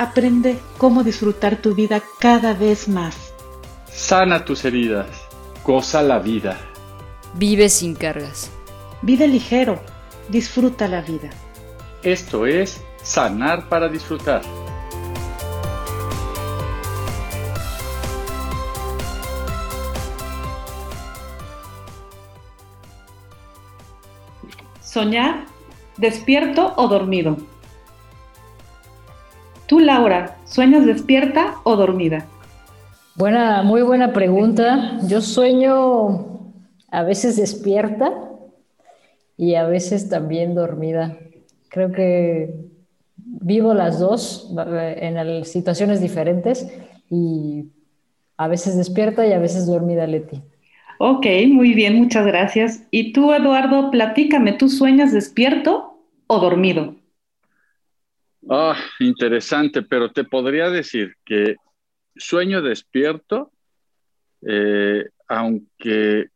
Aprende cómo disfrutar tu vida cada vez más. Sana tus heridas. Goza la vida. Vive sin cargas. Vive ligero. Disfruta la vida. Esto es Sanar para Disfrutar. Soñar, despierto o dormido. Tú, Laura, ¿sueñas despierta o dormida? Buena, muy buena pregunta. Yo sueño a veces despierta y a veces también dormida. Creo que vivo las dos en situaciones diferentes y a veces despierta y a veces dormida, Leti. Ok, muy bien, muchas gracias. Y tú, Eduardo, platícame, ¿tú sueñas despierto o dormido? Ah, interesante, pero te podría decir que sueño despierto, eh, aunque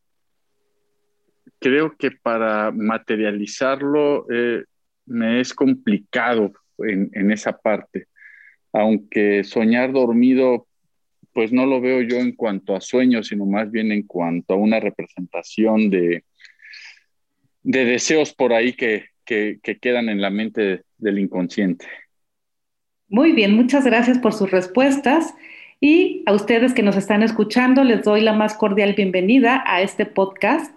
creo que para materializarlo eh, me es complicado en, esa parte. Aunque soñar dormido, pues no lo veo yo en cuanto a sueños, sino más bien en cuanto a una representación de deseos por ahí que, que, quedan en la mente del inconsciente. Muy bien, muchas gracias por sus respuestas. Y a ustedes que nos están escuchando, les doy la más cordial bienvenida a este podcast,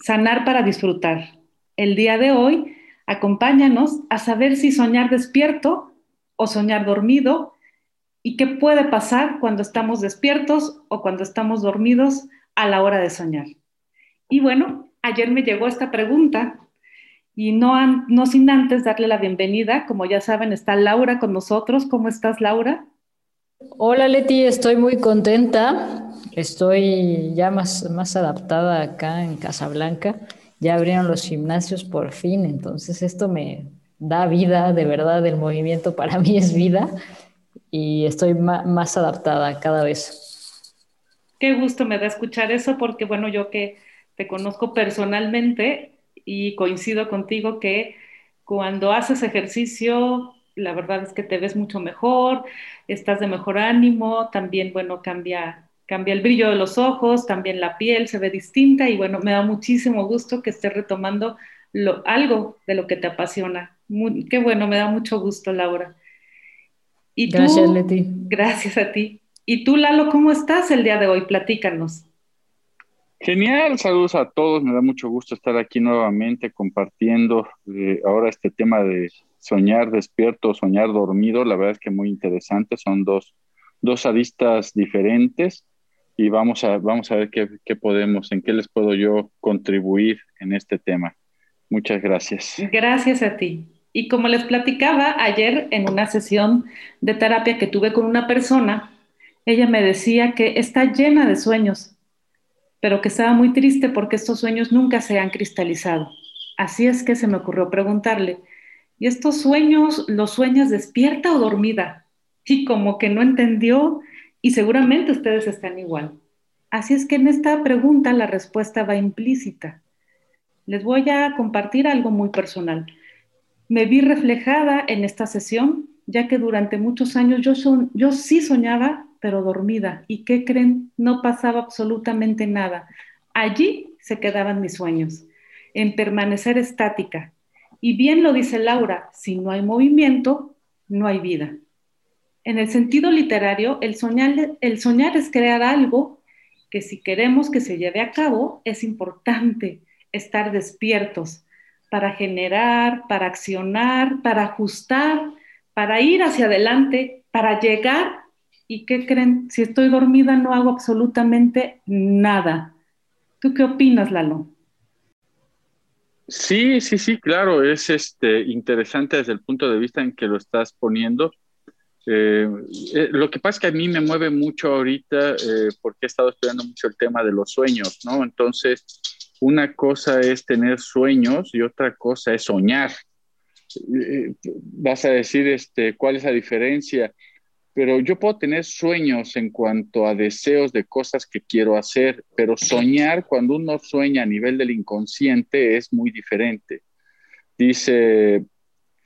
Sanar para Disfrutar. El día de hoy, acompáñanos a saber si soñar despierto o soñar dormido y qué puede pasar cuando estamos despiertos o cuando estamos dormidos a la hora de soñar. Y bueno, ayer me llegó esta pregunta y no, no sin antes darle la bienvenida, como ya saben, está Laura con nosotros. ¿Cómo estás, Laura? Hola, Leti, estoy muy contenta. Estoy ya más, más adaptada acá en Casablanca. Ya abrieron los gimnasios por fin, entonces esto me da vida, de verdad, el movimiento para mí es vida y estoy más adaptada cada vez. Qué gusto me da escuchar eso porque, bueno, yo que te conozco personalmente, y coincido contigo que cuando haces ejercicio, la verdad es que te ves mucho mejor, estás de mejor ánimo, también, bueno, cambia, cambia el brillo de los ojos, también la piel se ve distinta y bueno, me da muchísimo gusto que estés retomando lo, algo de lo que te apasiona. qué bueno, me da mucho gusto, Laura. Y gracias, Leti. Gracias a ti. ¿Y tú, Lalo, cómo estás el día de hoy? Platícanos. Genial, saludos a todos, me da mucho gusto estar aquí nuevamente compartiendo eh, ahora este tema de soñar despierto, soñar dormido, la verdad es que muy interesante, son dos, dos aristas diferentes y vamos a, vamos a ver qué, qué podemos, en qué les puedo yo contribuir en este tema. Muchas gracias. Gracias a ti. Y como les platicaba ayer en una sesión de terapia que tuve con una persona, ella me decía que está llena de sueños, pero que estaba muy triste porque estos sueños nunca se han cristalizado. Así es que se me ocurrió preguntarle, ¿y estos sueños los sueñas despierta o dormida? Y como que no entendió y seguramente ustedes están igual. Así es que en esta pregunta la respuesta va implícita. Les voy a compartir algo muy personal. Me vi reflejada en esta sesión, ya que durante muchos años yo, son, yo sí soñaba pero dormida. ¿Y qué creen? No pasaba absolutamente nada. Allí se quedaban mis sueños, en permanecer estática. Y bien lo dice Laura, si no hay movimiento, no hay vida. En el sentido literario, el soñar, el soñar es crear algo que si queremos que se lleve a cabo, es importante estar despiertos para generar, para accionar, para ajustar, para ir hacia adelante, para llegar. ¿Y qué creen? Si estoy dormida no hago absolutamente nada. ¿Tú qué opinas, Lalo? Sí, sí, sí, claro, es este, interesante desde el punto de vista en que lo estás poniendo. Eh, eh, lo que pasa es que a mí me mueve mucho ahorita eh, porque he estado estudiando mucho el tema de los sueños, ¿no? Entonces, una cosa es tener sueños y otra cosa es soñar. vas a decir, este, ¿cuál es la diferencia? Pero yo puedo tener sueños en cuanto a deseos de cosas que quiero hacer, pero soñar, cuando uno sueña a nivel del inconsciente, es muy diferente. Dice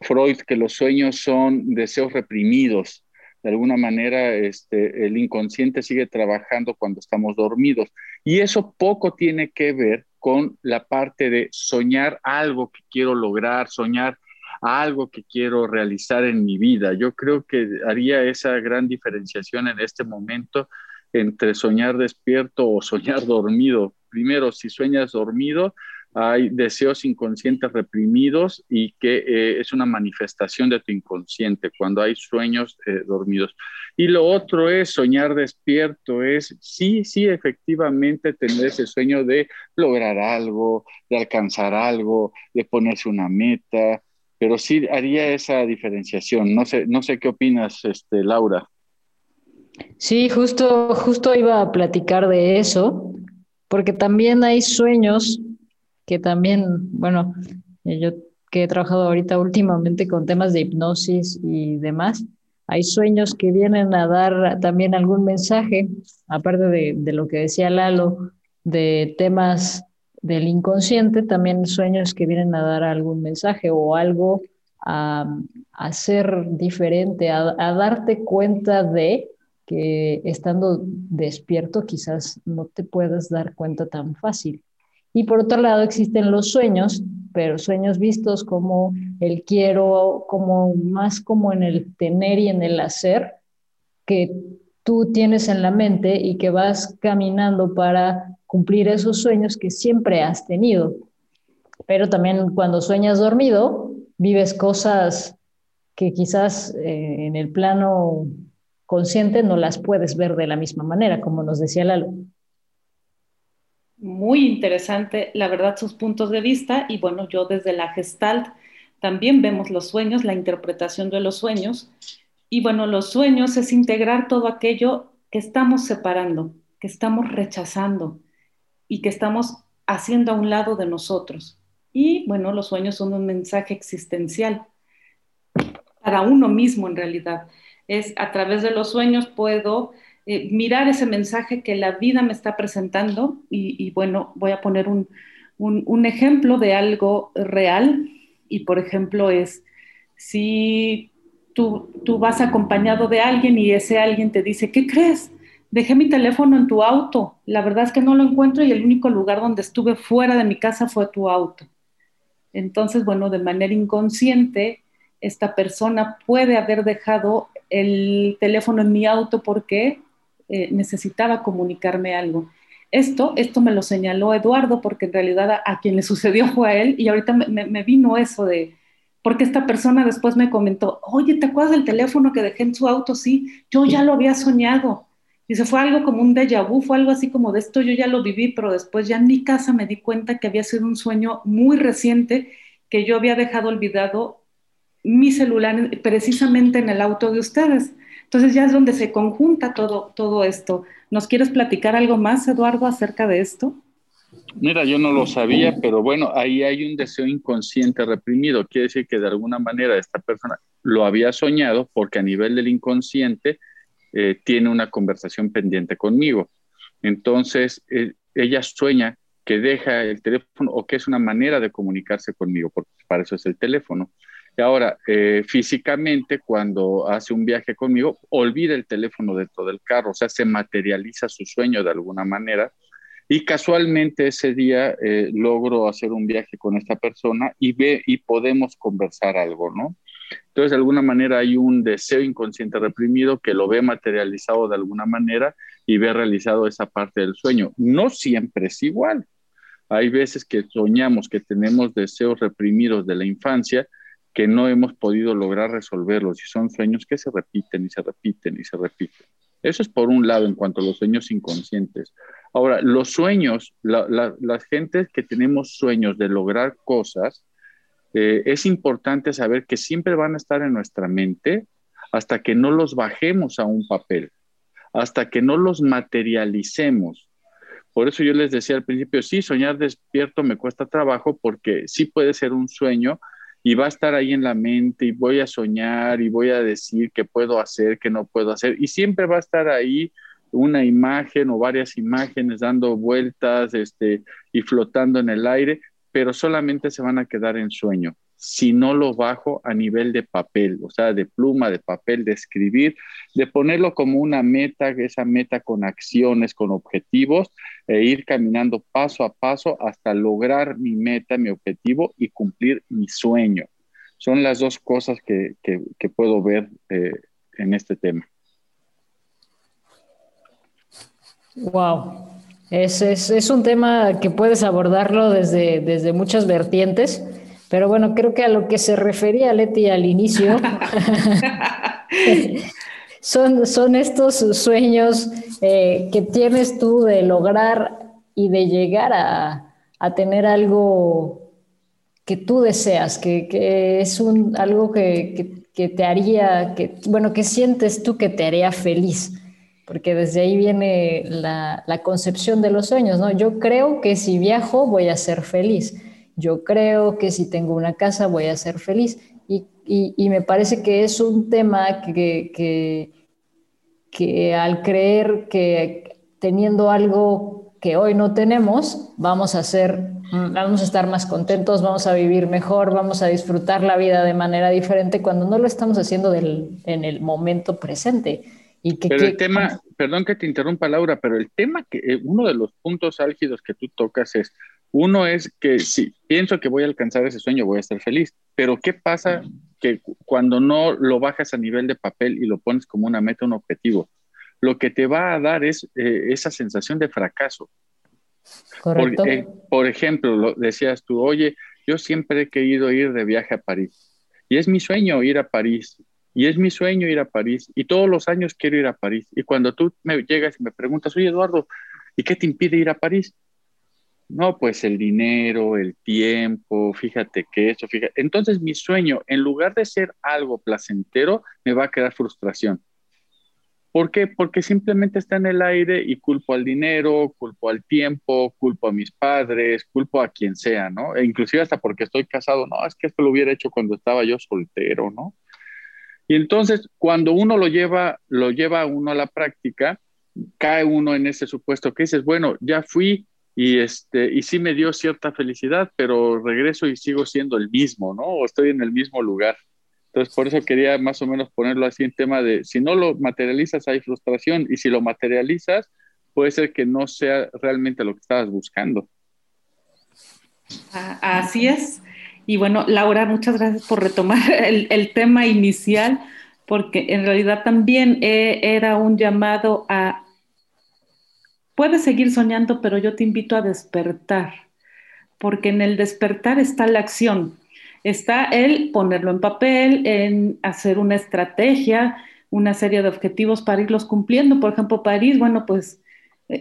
Freud que los sueños son deseos reprimidos. De alguna manera, este, el inconsciente sigue trabajando cuando estamos dormidos. Y eso poco tiene que ver con la parte de soñar algo que quiero lograr, soñar algo que quiero realizar en mi vida. Yo creo que haría esa gran diferenciación en este momento entre soñar despierto o soñar dormido. Primero, si sueñas dormido, hay deseos inconscientes reprimidos y que eh, es una manifestación de tu inconsciente cuando hay sueños eh, dormidos. Y lo otro es soñar despierto, es sí, sí, efectivamente tener ese sueño de lograr algo, de alcanzar algo, de ponerse una meta, pero sí haría esa diferenciación. No sé, no sé qué opinas, este, Laura. Sí, justo, justo iba a platicar de eso, porque también hay sueños que también, bueno, eh, yo que he trabajado ahorita últimamente con temas de hipnosis y demás, hay sueños que vienen a dar también algún mensaje, aparte de, de lo que decía Lalo, de temas del inconsciente, también sueños que vienen a dar algún mensaje o algo a, ser diferente, a, darte cuenta de que estando despierto quizás no te puedas dar cuenta tan fácil. Y por otro lado existen los sueños, pero sueños vistos como el quiero, como más como en el tener y en el hacer, que tú tienes en la mente y que vas caminando para cumplir esos sueños que siempre has tenido. Pero también cuando sueñas dormido, vives cosas que quizás eh, en el plano consciente no las puedes ver de la misma manera, como nos decía Lalo. Muy interesante, la verdad, sus puntos de vista. Y bueno, yo desde la Gestalt también vemos los sueños, la interpretación de los sueños. Y bueno, los sueños es integrar todo aquello que estamos separando, que estamos rechazando, y que estamos haciendo a un lado de nosotros. Y bueno, los sueños son un mensaje existencial para uno mismo en realidad. Es a través de los sueños puedo eh, mirar ese mensaje que la vida me está presentando y, bueno, voy a poner un, un, ejemplo de algo real y por ejemplo es si tú, tú vas acompañado de alguien y ese alguien te dice, ¿qué crees? Dejé mi teléfono en tu auto. La verdad es que no lo encuentro y el único lugar donde estuve fuera de mi casa fue tu auto. Entonces, bueno, de manera inconsciente, esta persona puede haber dejado el teléfono en mi auto porque eh, necesitaba comunicarme algo. Esto, esto me lo señaló Eduardo porque en realidad a, quien le sucedió fue a él y ahorita me, me vino eso de, porque esta persona después me comentó, oye, ¿te acuerdas del teléfono que dejé en su auto? Sí, yo ya lo había soñado Dice, fue algo como un déjà vu, fue algo así como de esto yo ya lo viví, pero después ya en mi casa me di cuenta que había sido un sueño muy reciente que yo había dejado olvidado mi celular precisamente en el auto de ustedes. Entonces ya es donde se conjunta todo, todo esto. ¿Nos quieres platicar algo más, Eduardo, acerca de esto? Mira, yo no lo sabía, pero bueno, ahí hay un deseo inconsciente reprimido. Quiere decir que de alguna manera esta persona lo había soñado porque a nivel del inconsciente eh, tiene una conversación pendiente conmigo. Entonces, eh, ella sueña que deja el teléfono o que es una manera de comunicarse conmigo, porque para eso es el teléfono. Y ahora, eh, físicamente, cuando hace un viaje conmigo, olvida el teléfono dentro del carro, o sea, se materializa su sueño de alguna manera. Y casualmente ese día logro hacer un viaje con esta persona y ve y podemos conversar algo, ¿no? Entonces, de alguna manera hay un deseo inconsciente reprimido que lo ve materializado de alguna manera y ve realizado esa parte del sueño. No siempre es igual. Hay veces que soñamos que tenemos deseos reprimidos de la infancia que no hemos podido lograr resolverlos y son sueños que se repiten y se repiten y se repiten. Eso es por un lado en cuanto a los sueños inconscientes. Ahora, los sueños, las gentes que tenemos sueños de lograr cosas, eh, es importante saber que siempre van a estar en nuestra mente hasta que no los bajemos a un papel, hasta que no los materialicemos. Por eso yo les decía al principio, sí, soñar despierto me cuesta trabajo porque sí puede ser un sueño, y va a estar ahí en la mente y voy a soñar y voy a decir qué puedo hacer, qué no puedo hacer y siempre va a estar ahí una imagen o varias imágenes dando vueltas este, y flotando en el aire, pero solamente se van a quedar en sueño si no lo bajo a nivel de papel, o sea, de pluma, de papel, de escribir, de ponerlo como una meta, esa meta con acciones, con objetivos, e ir caminando paso a paso hasta lograr mi meta, mi objetivo y cumplir mi sueño. Son las dos cosas que, puedo ver eh, en este tema. Wow. Es, es, un tema que puedes abordarlo desde, desde muchas vertientes pero bueno, creo que a lo que se refería Leti al inicio, son, son estos sueños eh, que tienes tú de lograr y de llegar a, tener algo que tú deseas, que, es un, algo que, te haría, que, bueno, que sientes tú que te haría feliz porque desde ahí viene la, concepción de los sueños, ¿no? Yo creo que si viajo voy a ser feliz yo creo que si tengo una casa voy a ser feliz. Y, me parece que es un tema que, que, al creer que teniendo algo que hoy no tenemos, vamos a ser, vamos a estar más contentos, vamos a vivir mejor, vamos a disfrutar la vida de manera diferente cuando no lo estamos haciendo en el momento presente. Y que, pero el tema, perdón que te interrumpa Laura, pero el tema que eh, uno de los puntos álgidos que tú tocas es uno es que si pienso que voy a alcanzar ese sueño, voy a estar feliz, pero ¿qué pasa que cuando no lo bajas a nivel de papel y lo pones como una meta, un objetivo? Lo que te va a dar es eh, esa sensación de fracaso. Correcto. Eh, por ejemplo, lo decías tú, oye, yo siempre he querido ir de viaje a París y es mi sueño ir a París y es mi sueño ir a París y todos los años quiero ir a París. Y cuando tú me llegas y me preguntas, oye Eduardo, ¿y qué te impide ir a París? No, pues el dinero, el tiempo, fíjate que eso, fíjate. Entonces mi sueño, en lugar de ser algo placentero, me va a quedar frustración. ¿Por qué? Porque simplemente está en el aire y culpo al dinero, culpo al tiempo, culpo a mis padres, culpo a quien sea, ¿no? E inclusive hasta porque estoy casado, no, es que esto lo hubiera hecho cuando estaba yo soltero, ¿no? Y entonces, cuando uno lo lleva, lo lleva uno a la práctica, cae uno en ese supuesto que dices, bueno, ya fui, y, este, y sí me dio cierta felicidad, pero regreso y sigo siendo el mismo, ¿no? O estoy en el mismo lugar. Entonces, por eso quería más o menos ponerlo así en tema de, si no lo materializas hay frustración y si lo materializas, puede ser que no sea realmente lo que estabas buscando. Así es. Y bueno, Laura, muchas gracias por retomar el, tema inicial, porque en realidad también eh, era un llamado a puedes seguir soñando, pero yo te invito a despertar, porque en el despertar está la acción, está el ponerlo en papel, en hacer una estrategia, una serie de objetivos para irlos cumpliendo. Por ejemplo, París, bueno, pues,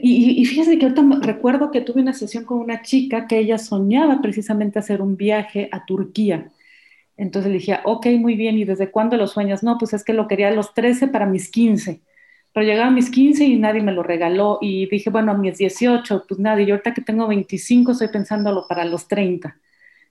y, y fíjese que ahorita recuerdo que tuve una sesión con una chica que ella soñaba precisamente hacer un viaje a Turquía. Entonces le dije, ok, muy bien, ¿y desde cuándo lo sueñas? No, pues es que lo quería a los 13 para mis 15 pero llegaba a mis 15 y nadie me lo regaló y dije, bueno, a mis 18, pues nadie, y ahorita que tengo 25 estoy pensándolo para los 30.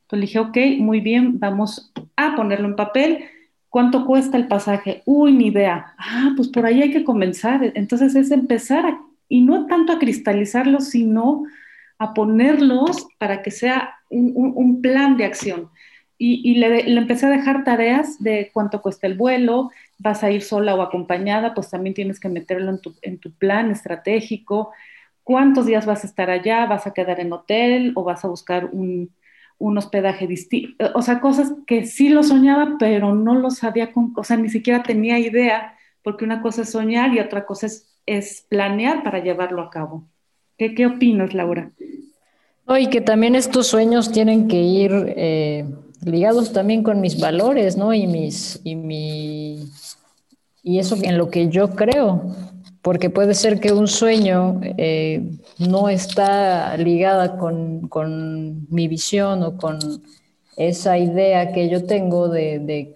Entonces dije, ok, muy bien, vamos a ponerlo en papel. ¿Cuánto cuesta el pasaje? Uy, ni idea. Ah, pues por ahí hay que comenzar. Entonces es empezar y no tanto a cristalizarlos, sino a ponerlos para que sea un, plan de acción. Y, le, le, empecé a dejar tareas de cuánto cuesta el vuelo, vas a ir sola o acompañada, pues también tienes que meterlo en tu, en tu plan estratégico. ¿Cuántos días vas a estar allá? ¿Vas a quedar en hotel o vas a buscar un, un hospedaje distinto, o sea, cosas que sí lo soñaba, pero no lo sabía, con, o sea, ni siquiera tenía idea, porque una cosa es soñar y otra cosa es, es planear para llevarlo a cabo. ¿Qué, qué opinas, Laura? y que también estos sueños tienen que ir eh, ligados también con mis valores, ¿no? Y mis, y mi, y eso en lo que yo creo porque puede ser que un sueño eh, no está ligada con, con, mi visión o con esa idea que yo tengo de, de,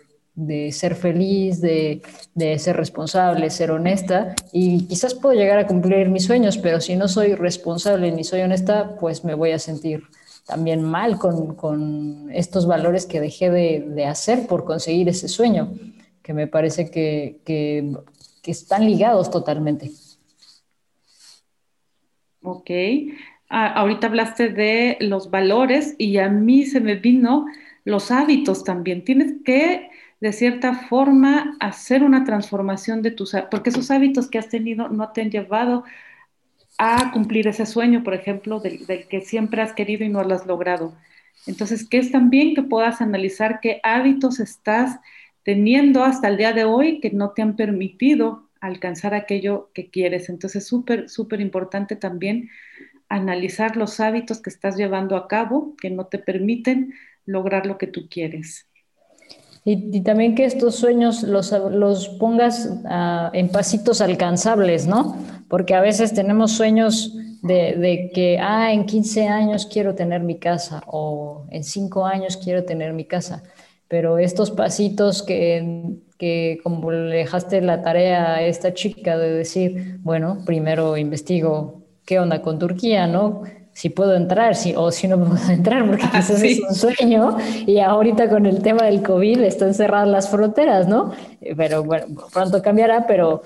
ser feliz, de, de, ser responsable, ser honesta, y quizás puedo llegar a cumplir mis sueños, pero si no soy responsable ni soy honesta, pues me voy a sentir también mal con, con estos valores que dejé de, hacer por conseguir ese sueño, que me parece que, que que están ligados totalmente. Ok. Ah, ahorita hablaste de los valores y a mí se me vino los hábitos también. Tienes que, de cierta forma, hacer una transformación de tus porque esos hábitos que has tenido no te han llevado a cumplir ese sueño, por ejemplo, del, que siempre has querido y no lo has logrado. Entonces, que es también que puedas analizar qué hábitos estás teniendo hasta el día de hoy que no te han permitido alcanzar aquello que quieres. Entonces, súper, súper importante también analizar los hábitos que estás llevando a cabo que no te permiten lograr lo que tú quieres. Y, también que estos sueños los, los pongas ah, en pasitos alcanzables, ¿no? Porque a veces tenemos sueños de, de, que, ah, en 15 años quiero tener mi casa o en 5 años quiero tener mi casa pero estos pasitos que, que como le dejaste la tarea a esta chica de decir, bueno, primero investigo qué onda con Turquía, ¿no? Si puedo entrar, si, o si no puedo entrar, porque quizás es un sueño, y ahorita con el tema del COVID están cerradas las fronteras, ¿no? Pero bueno, pronto cambiará, pero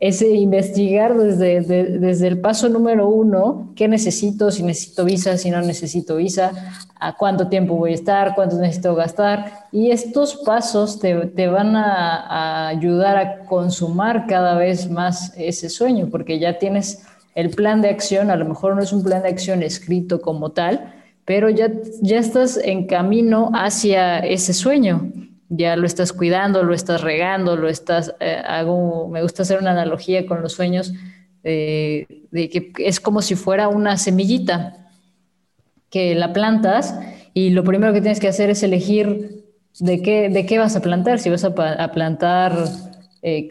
ese investigar desde, desde el paso número uno, qué necesito, si necesito visa, si no necesito visa, a cuánto tiempo voy a estar, cuánto necesito gastar. Y estos pasos te, te van a, a, ayudar a consumar cada vez más ese sueño, porque ya tienes el plan de acción, a lo mejor no es un plan de acción escrito como tal, pero ya, ya estás en camino hacia ese sueño. Ya lo estás cuidando, lo estás regando, lo estás, eh, me gusta hacer una analogía con los sueños de que es como si fuera una semillita que la plantas y lo primero que tienes que hacer es elegir de qué, de qué vas a plantar, si vas a plantar eh,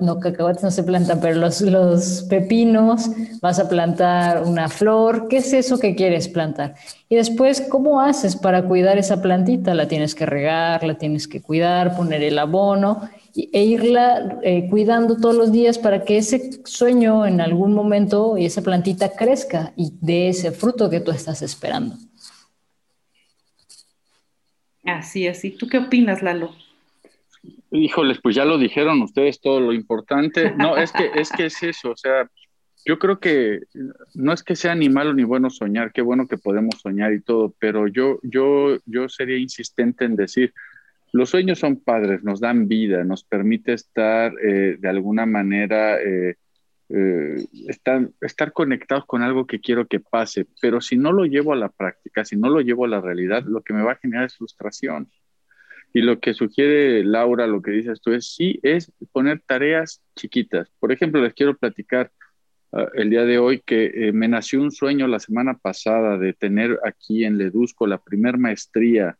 no, cacahuates no se plantan, pero los, los pepinos, vas a plantar una flor, ¿qué es eso que quieres plantar? Y después, ¿cómo haces para cuidar esa plantita? La tienes que regar, la tienes que cuidar, poner el abono e irla eh, cuidando todos los días para que ese sueño en algún momento y esa plantita crezca y dé ese fruto que tú estás esperando. Así. ¿Y tú qué opinas, Lalo? Híjoles, pues ya lo dijeron ustedes todo lo importante. No, es que es que es eso, o sea, yo creo que no es que sea ni malo ni bueno soñar, qué bueno que podemos soñar y todo, pero yo yo yo sería insistente en decir, los sueños son padres, nos dan vida, nos permite estar eh, de alguna manera eh, eh, estar, estar conectados con algo que quiero que pase, pero si no lo llevo a la práctica, si no lo llevo a la realidad, lo que me va a generar es frustración. Y lo que sugiere Laura, lo que dices tú, es sí, es poner tareas chiquitas. Por ejemplo, les quiero platicar ah, el día de hoy que eh, me nació un sueño la semana pasada de tener aquí en Ledusco la primer maestría,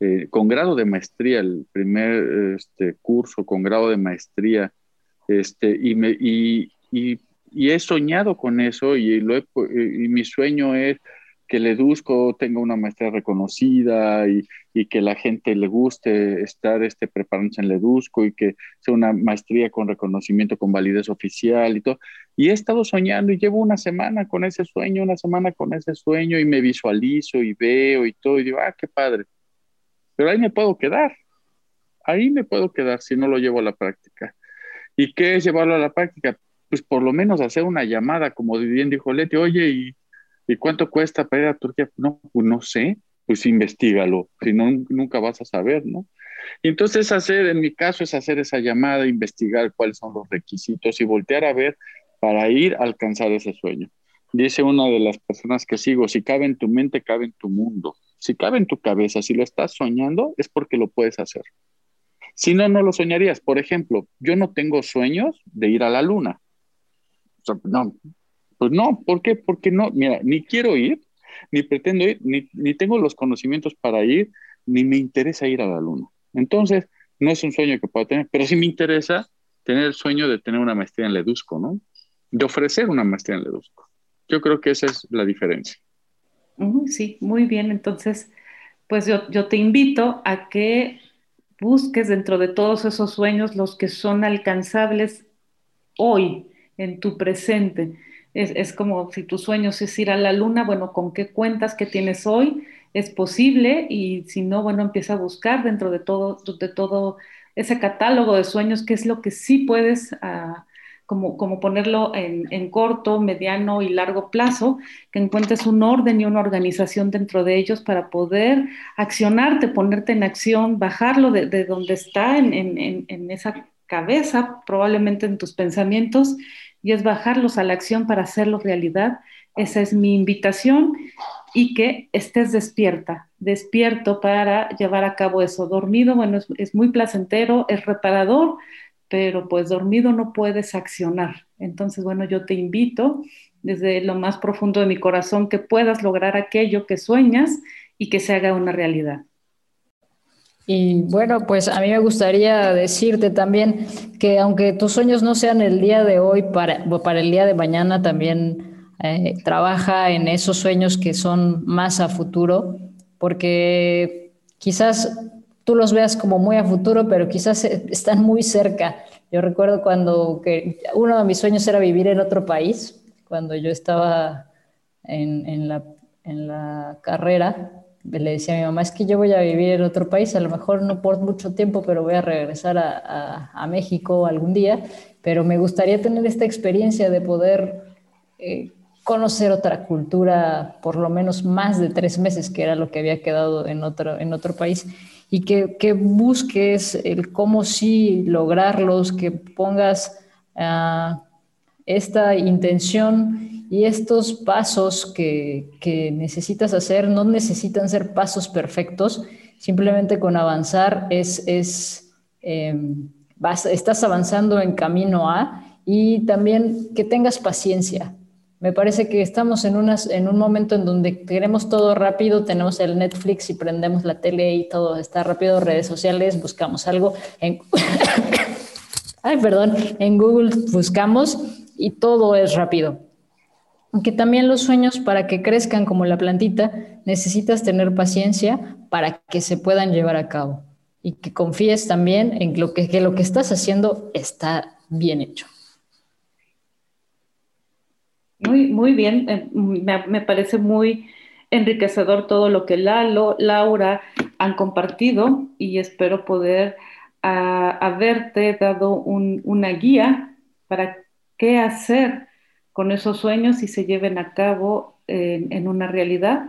eh, con grado de maestría, el primer este, curso con grado de maestría. Este, y, me, y, y, he soñado con eso y, lo y mi sueño es que el Edusco tenga una maestría reconocida y, y, que la gente le guste estar este, preparándose en el Edusco y que sea una maestría con reconocimiento, con validez oficial y todo. Y he estado soñando y llevo una semana con ese sueño, una semana con ese sueño y me visualizo y veo y todo y digo, ah, qué padre. Pero ahí me puedo quedar, ahí me puedo quedar si no lo llevo a la práctica. ¿Y qué es llevarlo a la práctica? Pues por lo menos hacer una llamada, como bien dijo Leti, oye, y ¿Y cuánto cuesta para ir a Turquía? No, pues no sé, pues investigalo, si no, nunca vas a saber, ¿no? Entonces hacer, en mi caso, es hacer esa llamada, investigar cuáles son los requisitos y voltear a ver para ir a alcanzar ese sueño. Dice una de las personas que sigo, si cabe en tu mente, cabe en tu mundo. Si cabe en tu cabeza, si lo estás soñando, es porque lo puedes hacer. Si no, no lo soñarías. Por ejemplo, yo no tengo sueños de ir a la luna. no, pues no, ¿por qué? Porque no, mira, ni quiero ir, ni pretendo ir, ni, tengo los conocimientos para ir, ni me interesa ir a la luna. Entonces, no es un sueño que pueda tener, pero sí me interesa tener el sueño de tener una maestría en Ledusco, ¿no? De ofrecer una maestría en Ledusco. Yo creo que esa es la diferencia. Sí, muy bien. Entonces, pues yo te invito a que busques dentro de todos esos sueños los que son alcanzables hoy, en tu presente. Es, es, como si tu sueño es ir a la luna, bueno, ¿con qué cuentas que tienes hoy? Es posible y si no, bueno, empieza a buscar dentro de todo, de todo ese catálogo de sueños, qué es lo que sí puedes uh, como, como ponerlo en, en, corto, mediano y largo plazo, que encuentres un orden y una organización dentro de ellos para poder accionarte, ponerte en acción, bajarlo de, de donde está en, en, en, esa cabeza, probablemente en tus pensamientos, y es bajarlos a la acción para hacerlo realidad. Esa es mi invitación y que estés despierta, despierto para llevar a cabo eso. Dormido, bueno, es, es muy placentero, es reparador, pero pues dormido no puedes accionar. Entonces, bueno, yo te invito desde lo más profundo de mi corazón que puedas lograr aquello que sueñas y que se haga una realidad. Y bueno, pues a mí me gustaría decirte también que aunque tus sueños no sean el día de hoy, para, para el día de mañana también eh, trabaja en esos sueños que son más a futuro, porque quizás tú los veas como muy a futuro, pero quizás están muy cerca. Yo recuerdo cuando que uno de mis sueños era vivir en otro país, cuando yo estaba en, en, la, en la carrera, le decía a mi mamá, es que yo voy a vivir en otro país, a lo mejor no por mucho tiempo, pero voy a regresar a, a, México algún día, pero me gustaría tener esta experiencia de poder eh, conocer otra cultura por lo menos más de tres meses, que era lo que había quedado en otro, en otro país y que, que busques el cómo sí lograrlos, que pongas uh, esta intención y estos pasos que, necesitas hacer no necesitan ser pasos perfectos, simplemente con avanzar es, eh, vas, estás avanzando en camino a y también que tengas paciencia, me parece que estamos en, unas, en un momento en donde queremos todo rápido, tenemos el Netflix y prendemos la tele y todo está rápido, redes sociales, buscamos algo en... Ay, perdón, en Google buscamos y todo es rápido. Aunque también los sueños, para que crezcan como la plantita, necesitas tener paciencia para que se puedan llevar a cabo y que confíes también en lo que, lo que estás haciendo está bien hecho. Muy, muy bien, eh, me, me, parece muy enriquecedor todo lo que Lalo, Laura han compartido y espero poder uh, haberte dado un, una guía para qué hacer con esos sueños y se lleven a cabo en, en una realidad.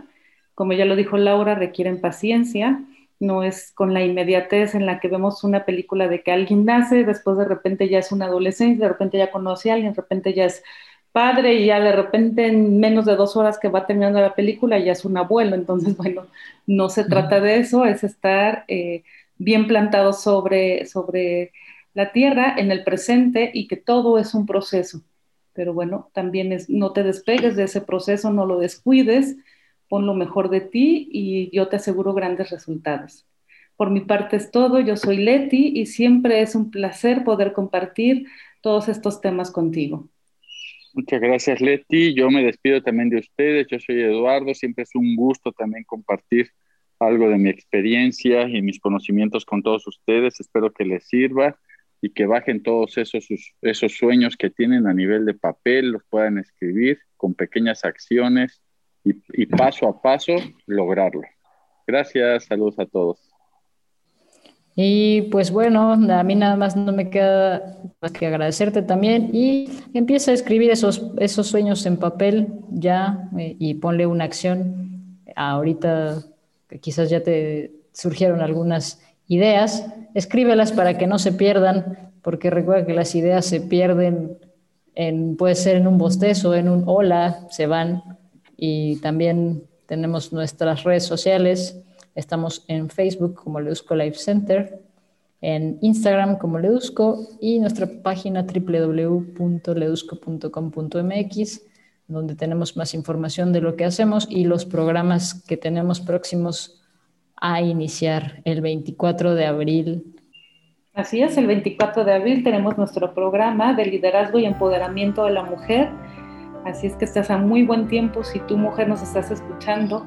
Como ya lo dijo Laura, requieren paciencia, no es con la inmediatez en la que vemos una película de que alguien nace, después de repente ya es un adolescente, de repente ya conoce a alguien, de repente ya es padre y ya de repente en menos de dos horas que va terminando la película ya es un abuelo. Entonces, bueno, no se trata de eso, es estar eh, bien plantado sobre, sobre la tierra en el presente y que todo es un proceso. Pero bueno, también es, no te despegues de ese proceso, no lo descuides, pon lo mejor de ti y yo te aseguro grandes resultados. Por mi parte es todo, yo soy Leti y siempre es un placer poder compartir todos estos temas contigo. Muchas gracias, Leti. Yo me despido también de ustedes. Yo soy Eduardo. Siempre es un gusto también compartir algo de mi experiencia y mis conocimientos con todos ustedes. Espero que les sirva y que bajen todos esos, esos sueños que tienen a nivel de papel, los puedan escribir con pequeñas acciones y, paso a paso lograrlo. Gracias, saludos a todos. Y pues bueno, a mí nada más no me queda más que agradecerte también y empieza a escribir esos, esos sueños en papel ya eh, y ponle una acción. Ahorita quizás ya te surgieron algunas ideas, escríbelas para que no se pierdan, porque recuerda que las ideas se pierden, en, puede ser en un bostezo, en un hola, se van y también tenemos nuestras redes sociales. Estamos en Facebook como Ledusco Life Center, en Instagram como Ledusco y nuestra página www.ledusco.com.mx, donde tenemos más información de lo que hacemos y los programas que tenemos próximos a iniciar el 24 de abril. Así es, el 24 de abril tenemos nuestro programa de liderazgo y empoderamiento de la mujer Así es que estás a muy buen tiempo si tu mujer nos estás escuchando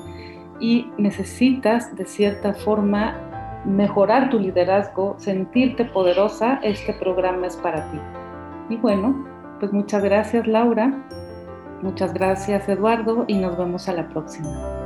y necesitas de cierta forma mejorar tu liderazgo, sentirte poderosa, este programa es para ti. Y bueno, pues muchas gracias Laura, muchas gracias Eduardo y nos vemos a la próxima.